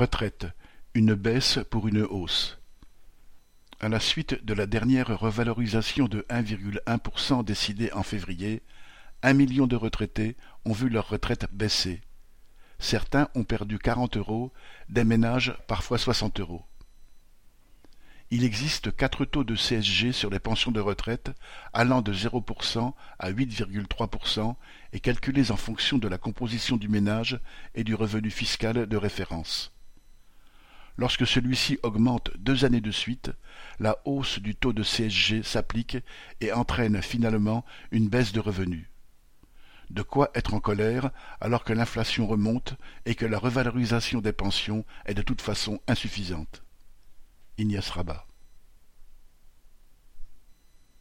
Retraite, une baisse pour une hausse. À la suite de la dernière revalorisation de 1,1% décidée en février, un million de retraités ont vu leur retraite baisser. Certains ont perdu 40 euros, des ménages parfois 60 euros. Il existe quatre taux de CSG sur les pensions de retraite allant de 0% à 8,3% et calculés en fonction de la composition du ménage et du revenu fiscal de référence. Lorsque celui-ci augmente deux années de suite, la hausse du taux de CSG s'applique et entraîne finalement une baisse de revenus. De quoi être en colère alors que l'inflation remonte et que la revalorisation des pensions est de toute façon insuffisante. Ignace Rabat